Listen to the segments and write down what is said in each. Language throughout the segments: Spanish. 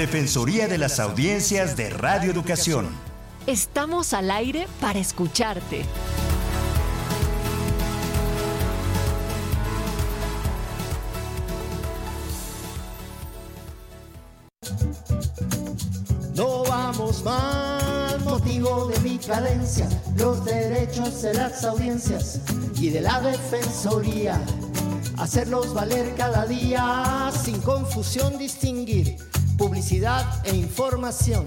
Defensoría de las Audiencias de Radio Educación. Estamos al aire para escucharte. No vamos mal, motivo de mi cadencia, los derechos de las audiencias y de la defensoría. Hacerlos valer cada día, sin confusión distinguir publicidad e información,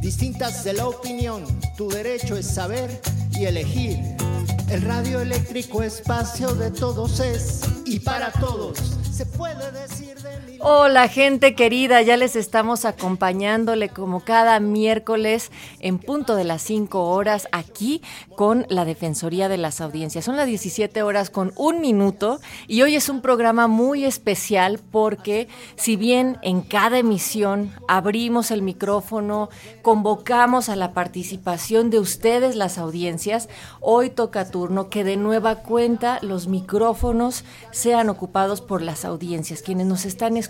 distintas de la opinión. Tu derecho es saber y elegir. El radio eléctrico espacio de todos es y para todos se puede decir. Hola gente querida, ya les estamos acompañándole como cada miércoles en punto de las 5 horas aquí con la Defensoría de las Audiencias. Son las 17 horas con un minuto y hoy es un programa muy especial porque si bien en cada emisión abrimos el micrófono, convocamos a la participación de ustedes las audiencias, hoy toca turno que de nueva cuenta los micrófonos sean ocupados por las audiencias, quienes nos están escuchando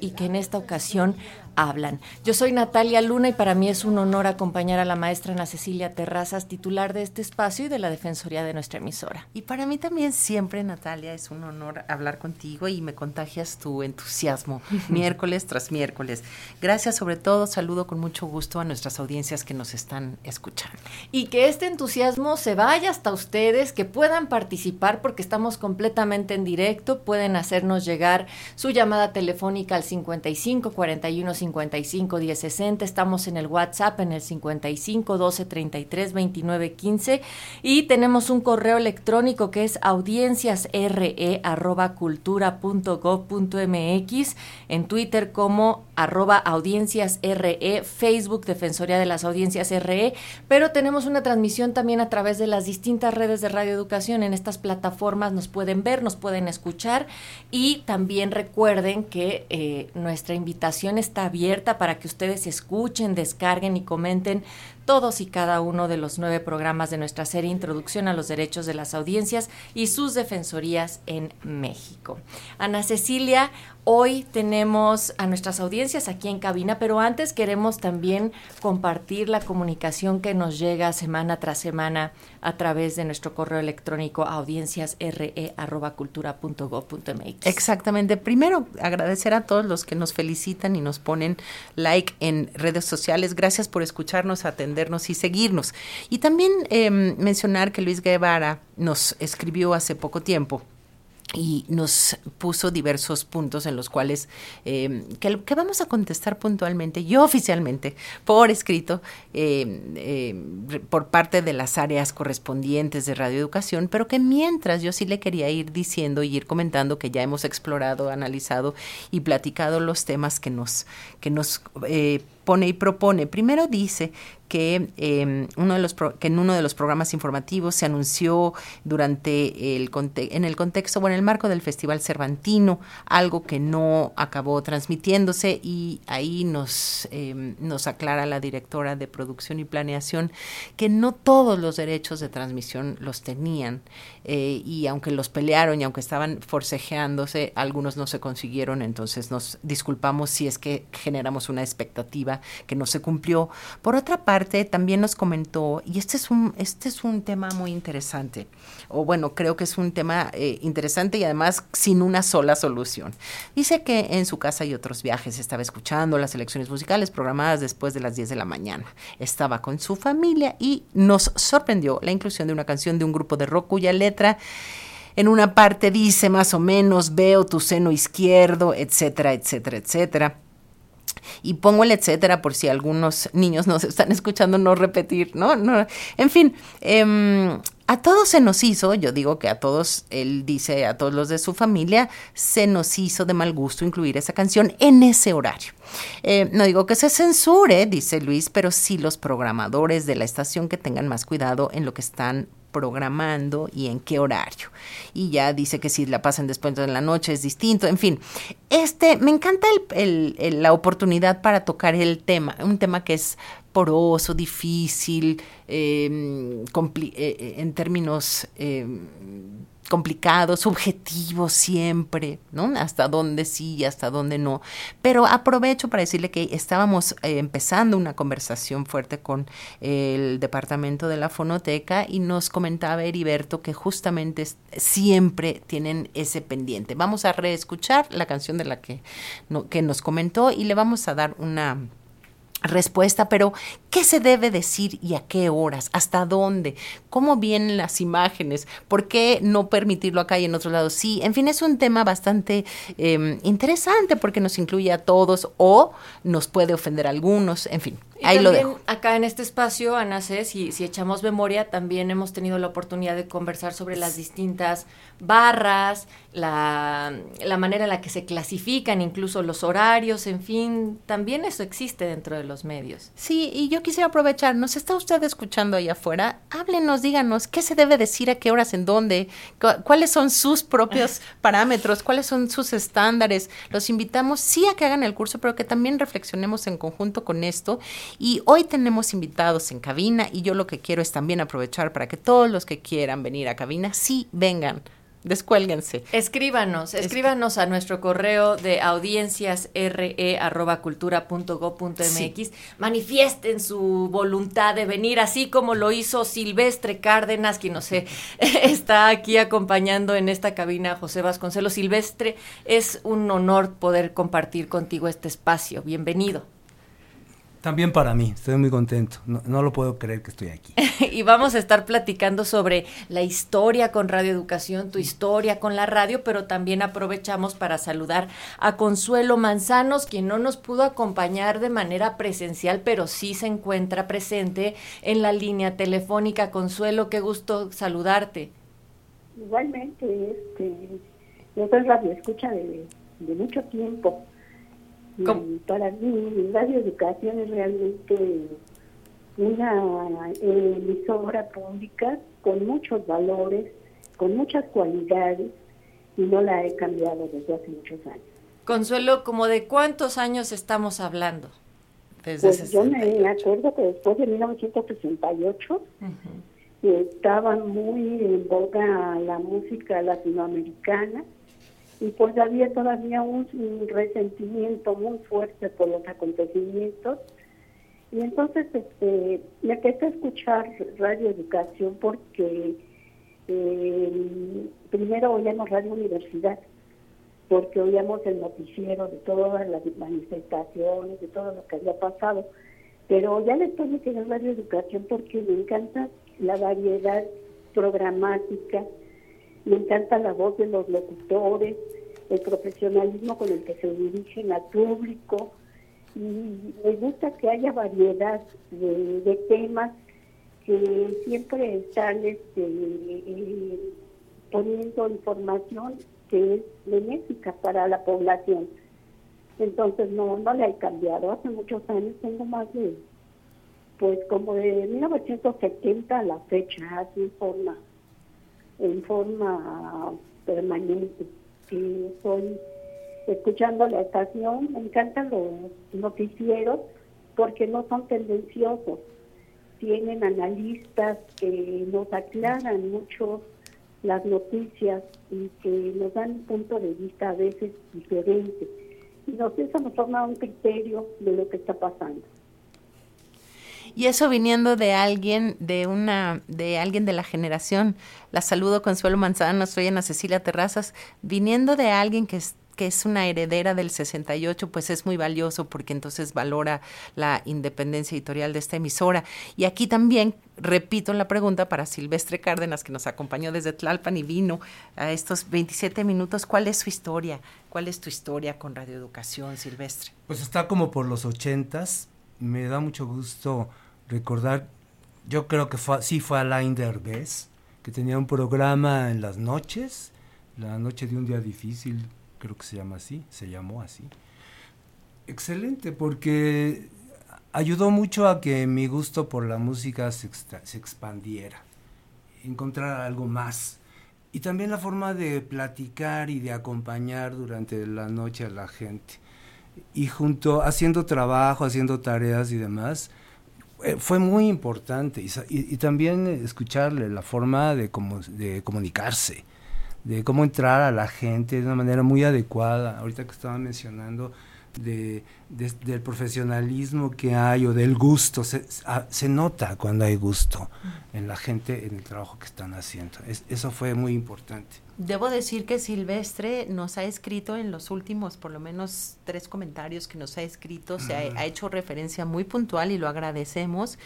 y que en esta ocasión hablan. Yo soy Natalia Luna y para mí es un honor acompañar a la maestra Ana Cecilia Terrazas, titular de este espacio y de la Defensoría de nuestra emisora. Y para mí también siempre, Natalia, es un honor hablar contigo y me contagias tu entusiasmo miércoles tras miércoles. Gracias sobre todo, saludo con mucho gusto a nuestras audiencias que nos están escuchando. Y que este entusiasmo se vaya hasta ustedes, que puedan participar porque estamos completamente en directo, pueden hacernos llegar su llamada telefónica al 55 41 55 10 60. Estamos en el WhatsApp en el 55 12 33 29 15 y tenemos un correo electrónico que es audienciasre arroba cultura punto gov punto mx, en Twitter como arroba audiencias RE, Facebook Defensoría de las Audiencias RE, pero tenemos una transmisión también a través de las distintas redes de Radio Educación. En estas plataformas nos pueden ver, nos pueden escuchar y también recuerden que eh, nuestra invitación está abierta para que ustedes escuchen, descarguen y comenten todos y cada uno de los nueve programas de nuestra serie Introducción a los Derechos de las Audiencias y sus defensorías en México. Ana Cecilia, hoy tenemos a nuestras audiencias aquí en cabina, pero antes queremos también compartir la comunicación que nos llega semana tras semana a través de nuestro correo electrónico audienciasre.cultura.gov.mx. Exactamente. Primero, agradecer a todos los que nos felicitan y nos ponen like en redes sociales. Gracias por escucharnos, atendernos y seguirnos. Y también eh, mencionar que Luis Guevara nos escribió hace poco tiempo y nos puso diversos puntos en los cuales eh, que, vamos a contestar puntualmente, yo oficialmente, por escrito, eh, eh, por parte de las áreas correspondientes de radioeducación, pero que mientras yo sí le quería ir diciendo y ir comentando que ya hemos explorado, analizado y platicado los temas que nos, que nos pone y propone. Primero dice que, eh, uno de los que en uno de los programas informativos se anunció durante el en el contexto, bueno, en el marco del Festival Cervantino, algo que no acabó transmitiéndose y ahí nos, eh, nos aclara la directora de producción y planeación que no todos los derechos de transmisión los tenían eh, y aunque los pelearon y aunque estaban forcejeándose, algunos no se consiguieron, entonces nos disculpamos si es que generamos una expectativa que no se cumplió. Por otra parte, también nos comentó, y este es un, este es un tema muy interesante, o bueno, creo que es un tema eh, interesante y además sin una sola solución. Dice que en su casa y otros viajes estaba escuchando las elecciones musicales programadas después de las 10 de la mañana. Estaba con su familia y nos sorprendió la inclusión de una canción de un grupo de rock cuya letra en una parte dice más o menos, veo tu seno izquierdo, etcétera, etcétera, etcétera. Y pongo el etcétera por si algunos niños nos están escuchando no repetir, ¿no? no en fin, eh, a todos se nos hizo, yo digo que a todos, él dice a todos los de su familia, se nos hizo de mal gusto incluir esa canción en ese horario. Eh, no digo que se censure, dice Luis, pero sí los programadores de la estación que tengan más cuidado en lo que están programando y en qué horario. Y ya dice que si la pasan después de la noche es distinto. En fin, este, me encanta la oportunidad para tocar el tema, un tema que es poroso, difícil, em, eh, eh, en términos em, complicado, subjetivo siempre, ¿no? Hasta dónde sí y hasta dónde no. Pero aprovecho para decirle que estábamos eh, empezando una conversación fuerte con el departamento de la fonoteca y nos comentaba Heriberto que justamente siempre tienen ese pendiente. Vamos a reescuchar la canción de la que, que nos comentó y le vamos a dar una respuesta, pero ¿qué se debe decir y a qué horas? ¿Hasta dónde? ¿Cómo vienen las imágenes? ¿Por qué no permitirlo acá y en otros lados? Sí, en fin, es un tema bastante em, interesante porque nos incluye a todos o nos puede ofender a algunos, en fin. Ahí lo dejo. Acá en este espacio, Ana C, si, si echamos memoria, también hemos tenido la oportunidad de conversar sobre las distintas barras, la, la, manera en la que se clasifican, incluso los horarios, en fin, también eso existe dentro de los medios. Sí, y yo quisiera aprovechar, ¿nos está usted escuchando ahí afuera? Háblenos, díganos, ¿qué se debe decir a qué horas, en dónde? ¿Cuáles son sus propios parámetros? ¿Cuáles son sus estándares? Los invitamos, sí, a que hagan el curso, pero que también reflexionemos en conjunto con esto y hoy tenemos invitados en cabina y yo lo que quiero es también aprovechar para que todos los que quieran venir a cabina, sí vengan. Descuélguense. Escríbanos, escríbanos a nuestro correo de audienciasre.cultura.go.mx. Manifiesten su voluntad de venir, así como lo hizo Silvestre Cárdenas, quien nos está aquí acompañando en esta cabina, José Vasconcelos. Silvestre, es un honor poder compartir contigo este espacio. Bienvenido. También para mí, estoy muy contento. No, lo puedo creer que estoy aquí. y vamos a estar platicando sobre la historia con Radio Educación, tu historia con la radio, pero también aprovechamos para saludar a Consuelo Manzanos, quien no nos pudo acompañar de manera presencial, pero sí se encuentra presente en la línea telefónica. Consuelo, qué gusto saludarte. Igualmente, este, yo soy radio escucha de, de mucho tiempo para mí, Radio Educación es realmente una emisora pública con muchos valores, con muchas cualidades, y no la he cambiado desde hace muchos años. Consuelo, ¿como de cuántos años estamos hablando? pues yo me acuerdo que después de 1968 estaba muy en boga la música latinoamericana y pues había todavía un, resentimiento muy fuerte por los acontecimientos y entonces este, me empecé a escuchar Radio Educación porque eh, primero oíamos Radio Universidad, porque oíamos el noticiero de todas las manifestaciones, de todo lo que había pasado. Pero ya después me quedé Radio Educación porque me encanta la variedad programática, me encanta la voz de los locutores, el profesionalismo con el que se dirigen al público y me gusta que haya variedad de, temas que siempre están este, eh, poniendo información que es benéfica para la población. Entonces no, no le he cambiado. Hace muchos años, tengo más de, pues como de 1970 a la fecha, así forma, en forma permanente estoy escuchando la estación, me encantan los noticieros porque no son tendenciosos, tienen analistas que nos aclaran mucho las noticias y que nos dan un punto de vista a veces diferente. Y nos, eso nos forma un criterio de lo que está pasando. Y eso viniendo de alguien, de una, de alguien de la generación, la saludo Consuelo Manzano, soy Ana Cecilia Terrazas, viniendo de alguien que es que es una heredera del 68, pues es muy valioso porque entonces valora la independencia editorial de esta emisora. Y aquí también repito la pregunta para Silvestre Cárdenas, que nos acompañó desde Tlalpan y vino a estos 27 minutos. ¿Cuál es su historia? ¿Cuál es tu historia con Radio Educación, Silvestre? Pues está como por los ochentas. Me da mucho gusto recordar, yo creo que fue, sí fue Alain Derbez, que tenía un programa en las noches, la noche de un día difícil, creo que se llama así, se llamó así. Excelente, porque ayudó mucho a que mi gusto por la música se, se expandiera, encontrar algo más. Y también la forma de platicar y de acompañar durante la noche a la gente. Y junto, haciendo trabajo, haciendo tareas y demás, fue muy importante y, también escucharle la forma de, como, de comunicarse. de cómo entrar a la gente de una manera muy adecuada. Ahorita que estaba mencionando de, del profesionalismo que hay o del gusto, se, se, nota cuando hay gusto en la gente, en el trabajo que están haciendo. eso fue muy importante. Debo decir que Silvestre nos ha escrito en los últimos, por lo menos tres comentarios que nos ha escrito, se ha, hecho referencia muy puntual y lo agradecemos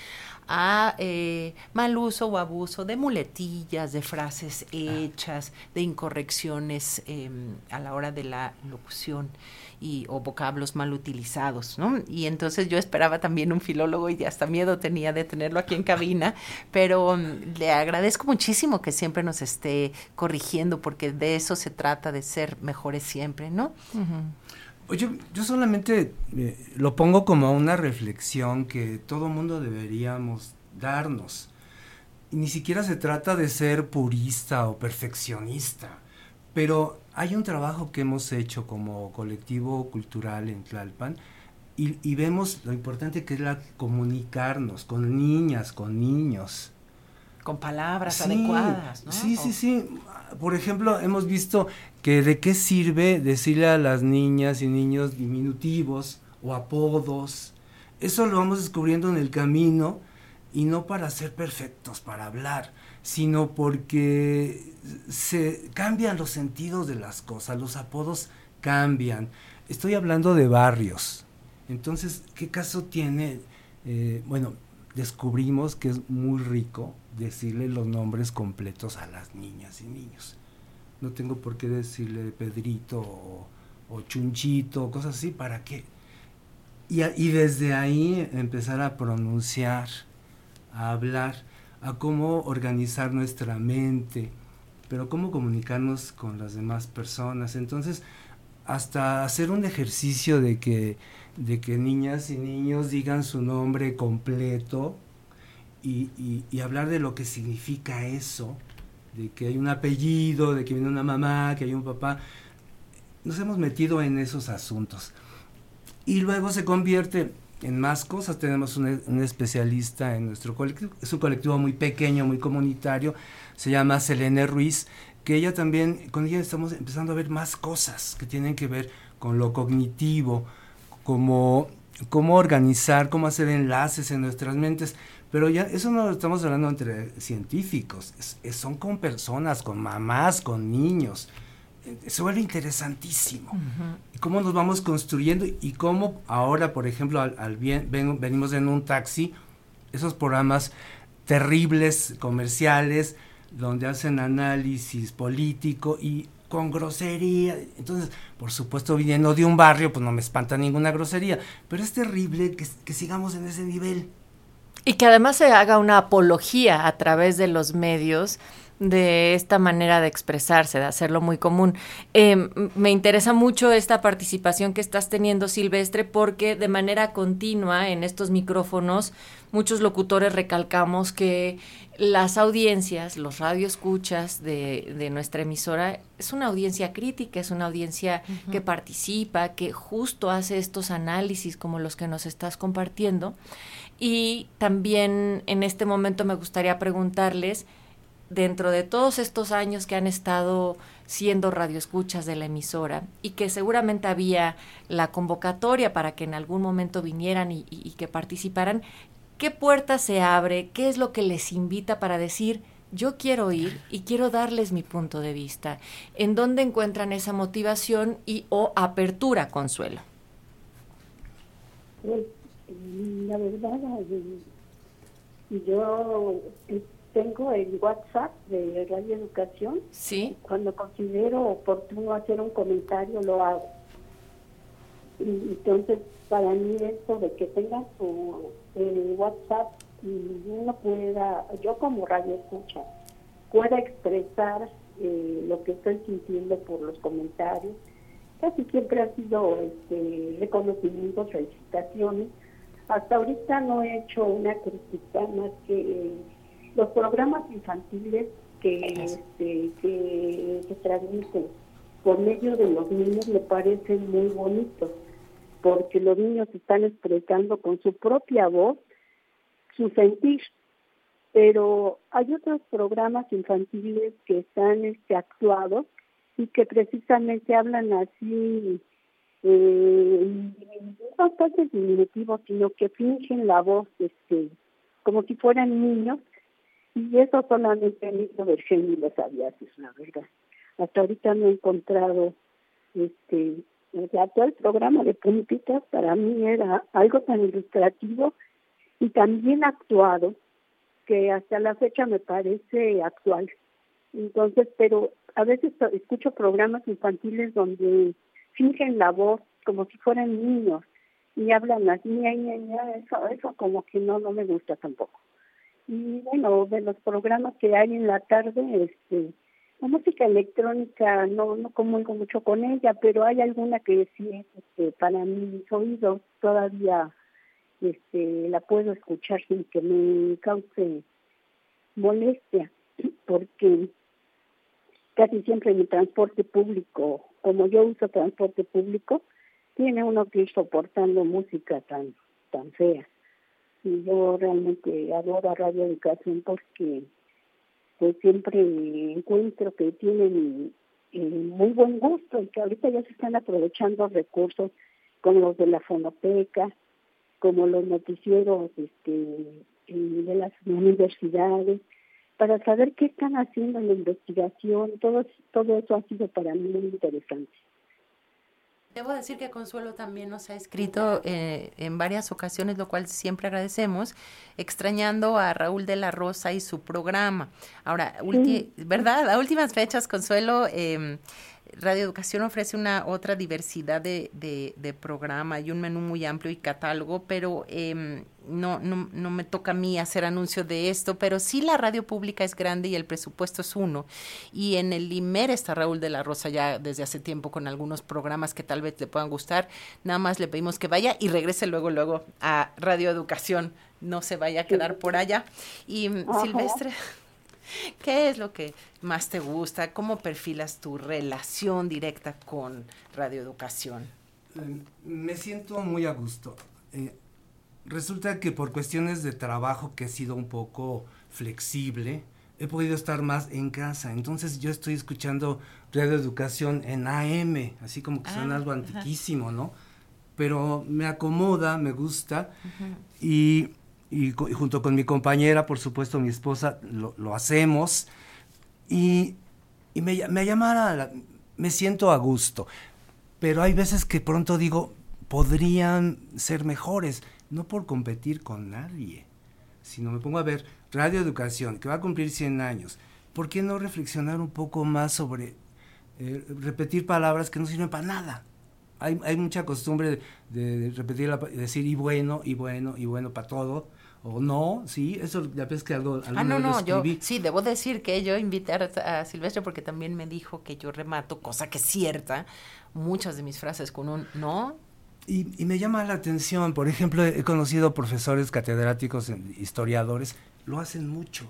a eh, mal uso o abuso de muletillas, de frases ah. hechas, de incorrecciones em, a la hora de la locución y, o vocablos mal utilizados, ¿no? Y entonces yo esperaba también un filólogo y hasta miedo tenía de tenerlo aquí en cabina, pero mm, le agradezco muchísimo que siempre nos esté corrigiendo porque de eso se trata, de ser mejores siempre, ¿no? Oye, yo solamente eh, lo pongo como una reflexión que todo mundo deberíamos darnos. Y ni siquiera se trata de ser purista o perfeccionista, pero hay un trabajo que hemos hecho como colectivo cultural en Tlalpan y, vemos lo importante que es la comunicarnos con niñas, con niños. Con palabras adecuadas, ¿no? Sí, sí, sí. Por ejemplo, hemos visto que de qué sirve decirle a las niñas y niños diminutivos o apodos. Eso lo vamos descubriendo en el camino y no para ser perfectos, para hablar, sino porque se cambian los sentidos de las cosas, los apodos cambian. Estoy hablando de barrios. Entonces, ¿qué caso tiene? Eh, bueno, descubrimos que es muy rico decirle los nombres completos a las niñas y niños. No tengo por qué decirle Pedrito o, Chunchito, cosas así, ¿para qué? Y, y desde ahí empezar a pronunciar, a hablar a cómo organizar nuestra mente, pero cómo comunicarnos con las demás personas. Entonces, hasta hacer un ejercicio de que, de que niñas y niños digan su nombre completo y, hablar de lo que significa eso, de que hay un apellido, de que viene una mamá, que hay un papá. Nos hemos metido en esos asuntos. Y luego se convierte en más cosas. Tenemos un, especialista en nuestro colectivo, es un colectivo muy pequeño, muy comunitario, se llama Selene Ruiz, que ella también, con ella estamos empezando a ver más cosas que tienen que ver con lo cognitivo, como cómo organizar, cómo hacer enlaces en nuestras mentes. Pero ya eso no lo estamos hablando entre científicos, son con personas, con mamás, con niños se vuelve interesantísimo. Cómo nos vamos construyendo y cómo ahora, por ejemplo, al, bien, venimos en un taxi, esos programas terribles, comerciales, donde hacen análisis político y con grosería. Entonces, por supuesto, viniendo de un barrio, pues no me espanta ninguna grosería, pero es terrible que, que sigamos en ese nivel. Y que además se haga una apología a través de los medios de esta manera de expresarse, de hacerlo muy común. Em, me interesa mucho esta participación que estás teniendo, Silvestre, porque de manera continua en estos micrófonos muchos locutores recalcamos que las audiencias, los radioescuchas de, de nuestra emisora es una audiencia crítica, es una audiencia que participa, que justo hace estos análisis como los que nos estás compartiendo. Y también en este momento me gustaría preguntarles, dentro de todos estos años que han estado siendo radioescuchas de la emisora y que seguramente había la convocatoria para que en algún momento vinieran y, que participaran, ¿qué puerta se abre? ¿Qué es lo que les invita para decir, yo quiero ir y quiero darles mi punto de vista? ¿En dónde encuentran esa motivación y o apertura, Consuelo? Pues, la verdad, yo tengo el WhatsApp de Radio Educación. Sí. Cuando considero oportuno hacer un comentario, lo hago. Y, entonces, para mí esto de que tenga su WhatsApp y uno pueda, yo como radio escucha, pueda expresar eh, lo que estoy sintiendo por los comentarios. Casi siempre ha sido este, reconocimientos, felicitaciones. Hasta ahorita no he hecho una crítica más que los programas infantiles que, este, que se transmiten por medio de los niños me parecen muy bonitos, porque los niños están expresando con su propia voz su sentir. pero hay otros programas infantiles que están este, actuados y que precisamente hablan así, eh, no tanto diminutivos, sino que fingen la voz este, como si fueran niños, y eso solamente de Jenny lo sabía, es la verdad. Hasta ahorita no he encontrado este el programa de puntitas para mí era algo tan ilustrativo y tan bien actuado que hasta la fecha me parece actual. Entonces, pero a veces escucho programas infantiles donde fingen la voz como si fueran niños y hablan así, eso, eso como que no, no me gusta tampoco. Y bueno, de los programas que hay en la tarde, este, la música electrónica no no comulgo mucho con ella, pero hay alguna que sí es este, para mis oídos todavía este, la puedo escuchar sin que me cause molestia, porque casi siempre mi transporte público, como yo uso transporte público, tiene uno que ir soportando música tan tan fea. Y yo realmente adoro Radio Educación porque pues siempre encuentro que tienen eh, muy buen gusto y que ahorita ya se están aprovechando recursos como los de la fonoteca, como los noticieros este, de las universidades, para saber qué están haciendo en la investigación, todo, todo eso ha sido para mí muy interesante. Debo decir que Consuelo también nos ha escrito eh, en varias ocasiones, lo cual siempre agradecemos, extrañando a Raúl de la Rosa y su programa. Ahora, ¿verdad? A últimas fechas, Consuelo, eh, Radio Educación ofrece una otra diversidad de, de, programa y un menú muy amplio y catálogo, pero em, no, no, no, me toca a mí hacer anuncio de esto, pero sí la radio pública es grande y el presupuesto es uno. Y en el IMER está Raúl de la Rosa ya desde hace tiempo con algunos programas que tal vez le puedan gustar. Nada más le pedimos que vaya y regrese luego, luego a Radio Educación. No se vaya a quedar por allá. Y Silvestre. ¿Qué es lo que más te gusta? ¿Cómo perfilas tu relación directa con radioeducación? Eh, me siento muy a gusto. Eh, resulta que por cuestiones de trabajo que he sido un poco flexible, he podido estar más en casa. Entonces yo estoy escuchando radioeducación en AM, así como que son ah, algo antiquísimo, ¿no? Pero me acomoda, me gusta y y, junto con mi compañera, por supuesto mi esposa, lo, hacemos. Y, y me, me llamara, me siento a gusto, pero hay veces que pronto digo, podrían ser mejores, no por competir con nadie, sino me pongo a ver Radio Educación, que va a cumplir 100 años, ¿por qué no reflexionar un poco más sobre eh, repetir palabras que no sirven para nada? Hay, hay mucha costumbre de, de repetir, decir y bueno, y bueno, y bueno para todo, o no, sí, eso ya ves que algo... Ah, no, no, yo sí, debo decir que yo invité a, Silvestre porque también me dijo que yo remato, cosa que es cierta, muchas de mis frases con un no. Y, y me llama la atención, por ejemplo, he conocido profesores catedráticos, historiadores, lo hacen mucho,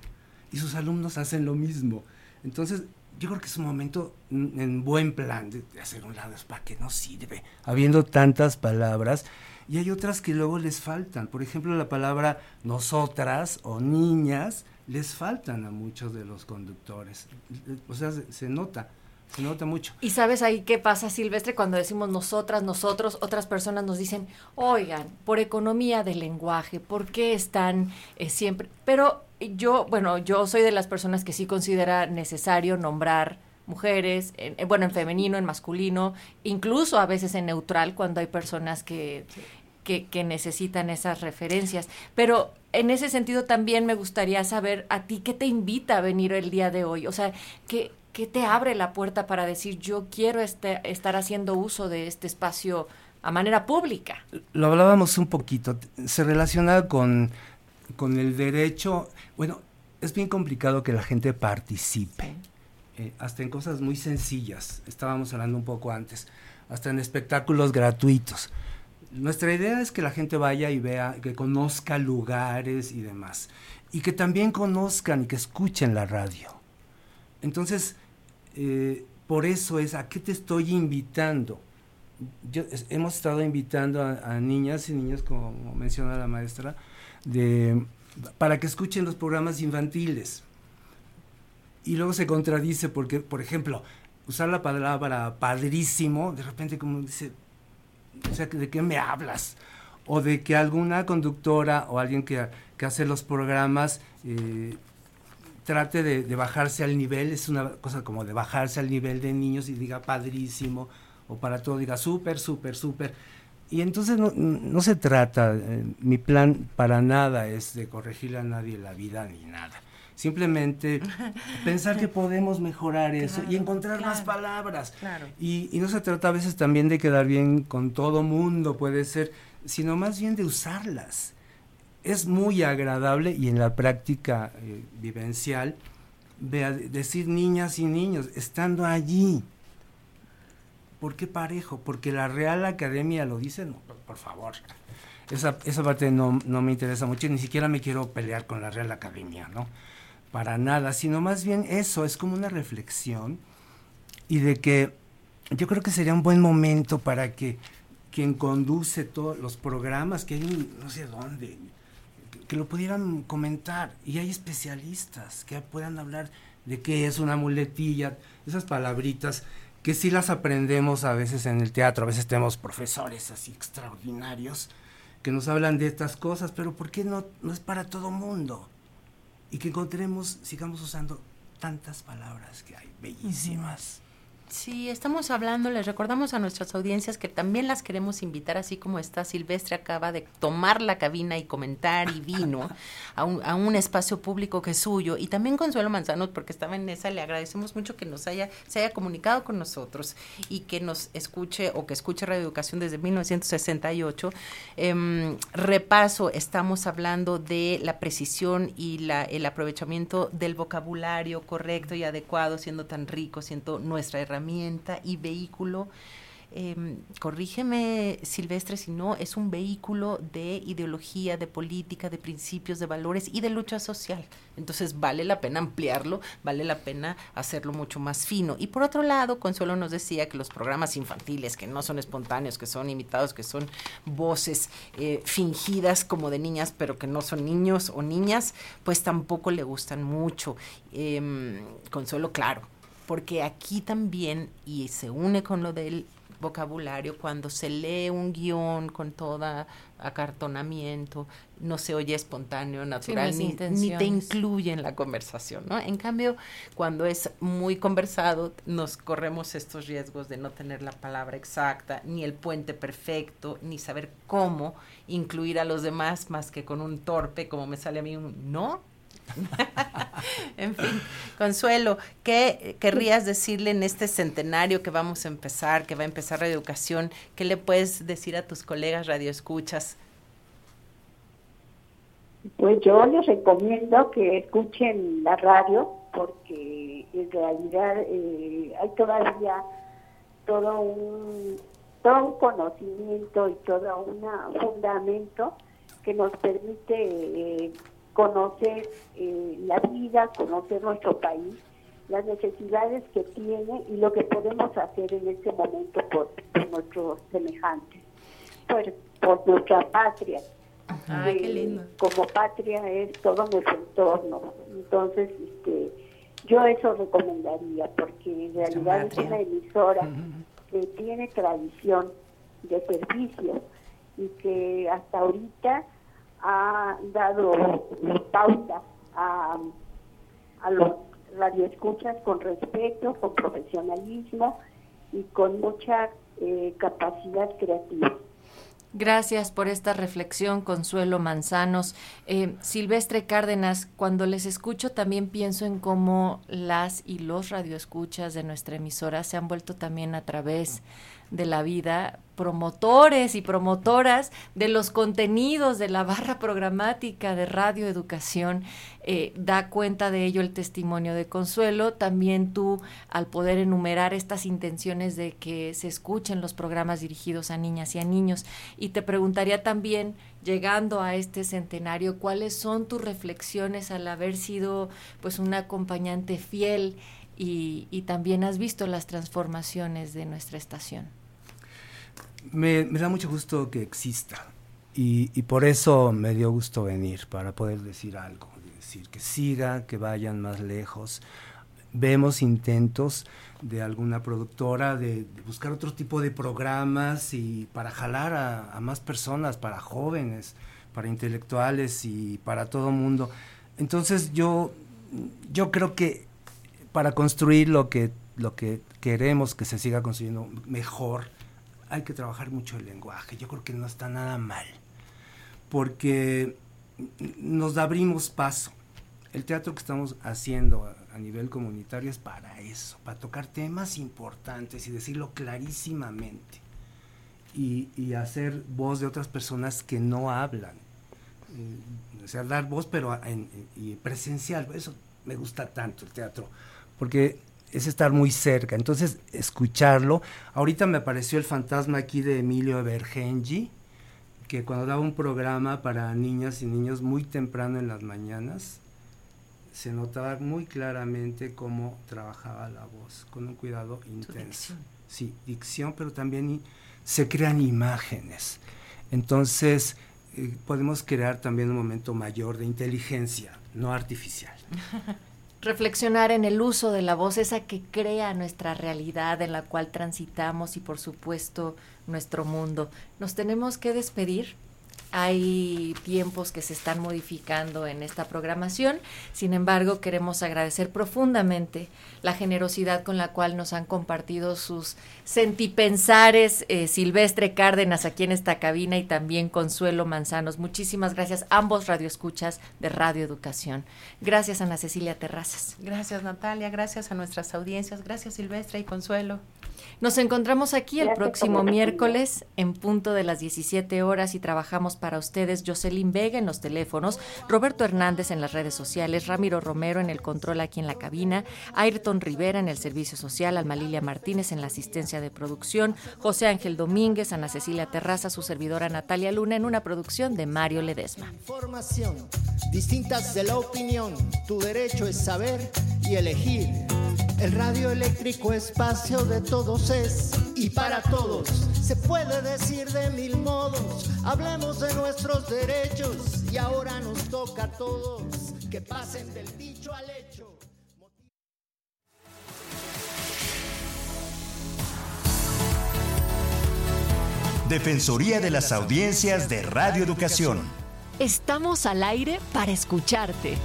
y sus alumnos hacen lo mismo. Entonces, yo creo que es un momento en buen plan de, hacer un lado, es para que no sirve, habiendo tantas palabras y hay otras que luego les faltan. Por ejemplo, la palabra nosotras o niñas les faltan a muchos de los conductores. O sea, se, nota. Se nota mucho. Y sabes ahí qué pasa, Silvestre, cuando decimos nosotras, nosotros, otras personas nos dicen, oigan, por economía del lenguaje, ¿por qué están eh, siempre? Pero yo, bueno, yo soy de las personas que sí considera necesario nombrar mujeres, bueno, en femenino, en masculino, incluso a veces en neutral cuando hay personas que, que, que, necesitan esas referencias. Pero en ese sentido también me gustaría saber a ti qué te invita a venir el día de hoy, o sea, qué, qué te abre la puerta para decir yo quiero este, estar haciendo uso de este espacio a manera pública. Lo hablábamos un poquito, se relaciona con, con el derecho, bueno, es bien complicado que la gente participe. Eh, hasta en cosas muy sencillas, estábamos hablando un poco antes, hasta en espectáculos gratuitos. Nuestra idea es que la gente vaya y vea, que conozca lugares y demás, y que también conozcan y que escuchen la radio. Entonces, eh, por eso es, ¿a qué te estoy invitando? Yo, hemos estado invitando a, niñas y niños, como menciona la maestra, de para que escuchen los programas infantiles. Y luego se contradice porque, por ejemplo, usar la palabra padrísimo, de repente como dice, o sea, ¿de qué me hablas? O de que alguna conductora o alguien que, hace los programas eh, trate de, bajarse al nivel, es una cosa como de bajarse al nivel de niños y diga padrísimo, o para todo diga súper, súper, súper. Y entonces no, se trata, eh, mi plan para nada es de corregirle a nadie la vida ni nada. Simplemente pensar que podemos mejorar eso y encontrar más palabras. Y, y, no se trata a veces también de quedar bien con todo mundo, puede ser, sino más bien de usarlas. Es muy agradable y en la práctica eh, vivencial decir niñas y niños estando allí ¿Por qué parejo? Porque la Real Academia lo dice, no, por favor. Esa, esa parte no, no, me interesa mucho, ni siquiera me quiero pelear con la Real Academia, ¿no? Para nada, sino más bien eso, es como una reflexión y de que yo creo que sería un buen momento para que quien conduce todos los programas, que hay no sé dónde, que lo pudieran comentar y hay especialistas que puedan hablar de qué es una muletilla, esas palabritas que sí las aprendemos a veces en el teatro, a veces tenemos profesores así extraordinarios que nos hablan de estas cosas, pero ¿por qué no, no es para todo mundo? Y que encontremos, sigamos usando tantas palabras que hay, bellísimas. Sí, estamos hablando, les recordamos a nuestras audiencias que también las queremos invitar, así como está Silvestre acaba de tomar la cabina y comentar y vino a un, a un espacio público que es suyo, y también Consuelo Manzano, porque estaba en esa, le agradecemos mucho que nos haya, se haya comunicado con nosotros y que nos escuche o que escuche Radio Educación desde 1968. Em, repaso, estamos hablando de la precisión y la, el aprovechamiento del vocabulario correcto y adecuado, siendo tan rico, siendo nuestra herramienta herramienta y vehículo, em, corrígeme Silvestre si no, es un vehículo de ideología, de política, de principios, de valores y de lucha social. Entonces vale la pena ampliarlo, vale la pena hacerlo mucho más fino. Y por otro lado, Consuelo nos decía que los programas infantiles, que no son espontáneos, que son imitados, que son voces eh, fingidas como de niñas, pero que no son niños o niñas, pues tampoco le gustan mucho. Em, Consuelo, claro, porque aquí también, y se une con lo del vocabulario, cuando se lee un guion con toda acartonamiento, no se oye espontáneo, natural, ni, te incluye en la conversación, ¿no? En cambio, cuando es muy conversado, nos corremos estos riesgos de no tener la palabra exacta, ni el puente perfecto, ni saber cómo incluir a los demás más que con un torpe, como me sale a mí un no, en fin, Consuelo, ¿qué querrías decirle en este centenario que vamos a empezar, que va a empezar Radio Educación? ¿Qué le puedes decir a tus colegas radioescuchas? Pues yo les recomiendo que escuchen la radio porque en realidad eh, hay todavía todo un, todo un conocimiento y todo un fundamento que nos permite eh, conocer eh, la vida, conocer nuestro país, las necesidades que tiene y lo que podemos hacer en este momento por, nuestros semejantes, por, nuestra patria. Qué lindo. Como patria es todo nuestro entorno. Entonces, este, yo eso recomendaría, porque en realidad es una emisora que tiene tradición de servicio y que hasta ahorita ha dado pauta a, a los radioescuchas con respeto, con profesionalismo y con mucha eh, capacidad creativa. Gracias por esta reflexión, Consuelo Manzanos. Eh, Silvestre Cárdenas, cuando les escucho también pienso en cómo las y los radioescuchas de nuestra emisora se han vuelto también a través de la vida, promotores y promotoras de los contenidos de la barra programática de Radio Educación. Eh, da cuenta de ello el testimonio de Consuelo. También tú, al poder enumerar estas intenciones de que se escuchen los programas dirigidos a niñas y a niños. Y te preguntaría también, llegando a este centenario, ¿cuáles son tus reflexiones al haber sido pues un acompañante fiel y, también has visto las transformaciones de nuestra estación. Me, da mucho gusto que exista y, por eso me dio gusto venir, para poder decir algo, decir que siga, que vayan más lejos. Vemos intentos de alguna productora de, buscar otro tipo de programas y para jalar a, más personas, para jóvenes, para intelectuales y para todo mundo. Entonces yo, yo creo que para construir lo que, lo que queremos que se siga construyendo mejor, hay que trabajar mucho el lenguaje. Yo creo que no está nada mal porque nos abrimos paso. El teatro que estamos haciendo a, nivel comunitario es para eso, para tocar temas importantes y decirlo clarísimamente. Y, hacer voz de otras personas que no hablan. Eh, o sea, dar voz, pero y presencial. Eso me gusta tanto el teatro, porque es estar muy cerca. Entonces, escucharlo. Ahorita me apareció el fantasma aquí de Emilio Bergengi, que cuando daba un programa para niñas y niños muy temprano en las mañanas, se notaba muy claramente cómo trabajaba la voz, con un cuidado intenso. Sí, dicción, pero también se crean imágenes. Entonces, eh, podemos crear también un momento mayor de inteligencia, no artificial. reflexionar en el uso de la voz, esa que crea nuestra realidad en la cual transitamos y por supuesto nuestro mundo. Nos tenemos que despedir hay tiempos que se están modificando en esta programación. Sin embargo, queremos agradecer profundamente la generosidad con la cual nos han compartido sus sentipensares eh, Silvestre Cárdenas aquí en esta cabina y también Consuelo Manzanos. Muchísimas gracias, ambos radioescuchas de Radio Educación. Gracias, Ana Cecilia Terrazas. Gracias, Natalia. Gracias a nuestras audiencias. Gracias, Silvestre y Consuelo. Nos encontramos aquí el próximo miércoles en punto de las 17 horas y trabajamos para ustedes Jocelyn Vega en los teléfonos, Roberto Hernández en las redes sociales, Ramiro Romero en el control aquí en la cabina, Ayrton Rivera en el servicio social, Alma Lilia Martínez en la asistencia de producción, José Ángel Domínguez, Ana Cecilia Terraza, su servidora Natalia Luna en una producción de Mario Ledesma. Información, distintas de la opinión, tu derecho es saber y elegir. El radio eléctrico espacio de todos es y para todos. Se puede decir de mil modos. Hablemos de nuestros derechos y ahora nos toca a todos que pasen del dicho al hecho. Defensoría de las Audiencias de Radio Educación. Estamos al aire para escucharte.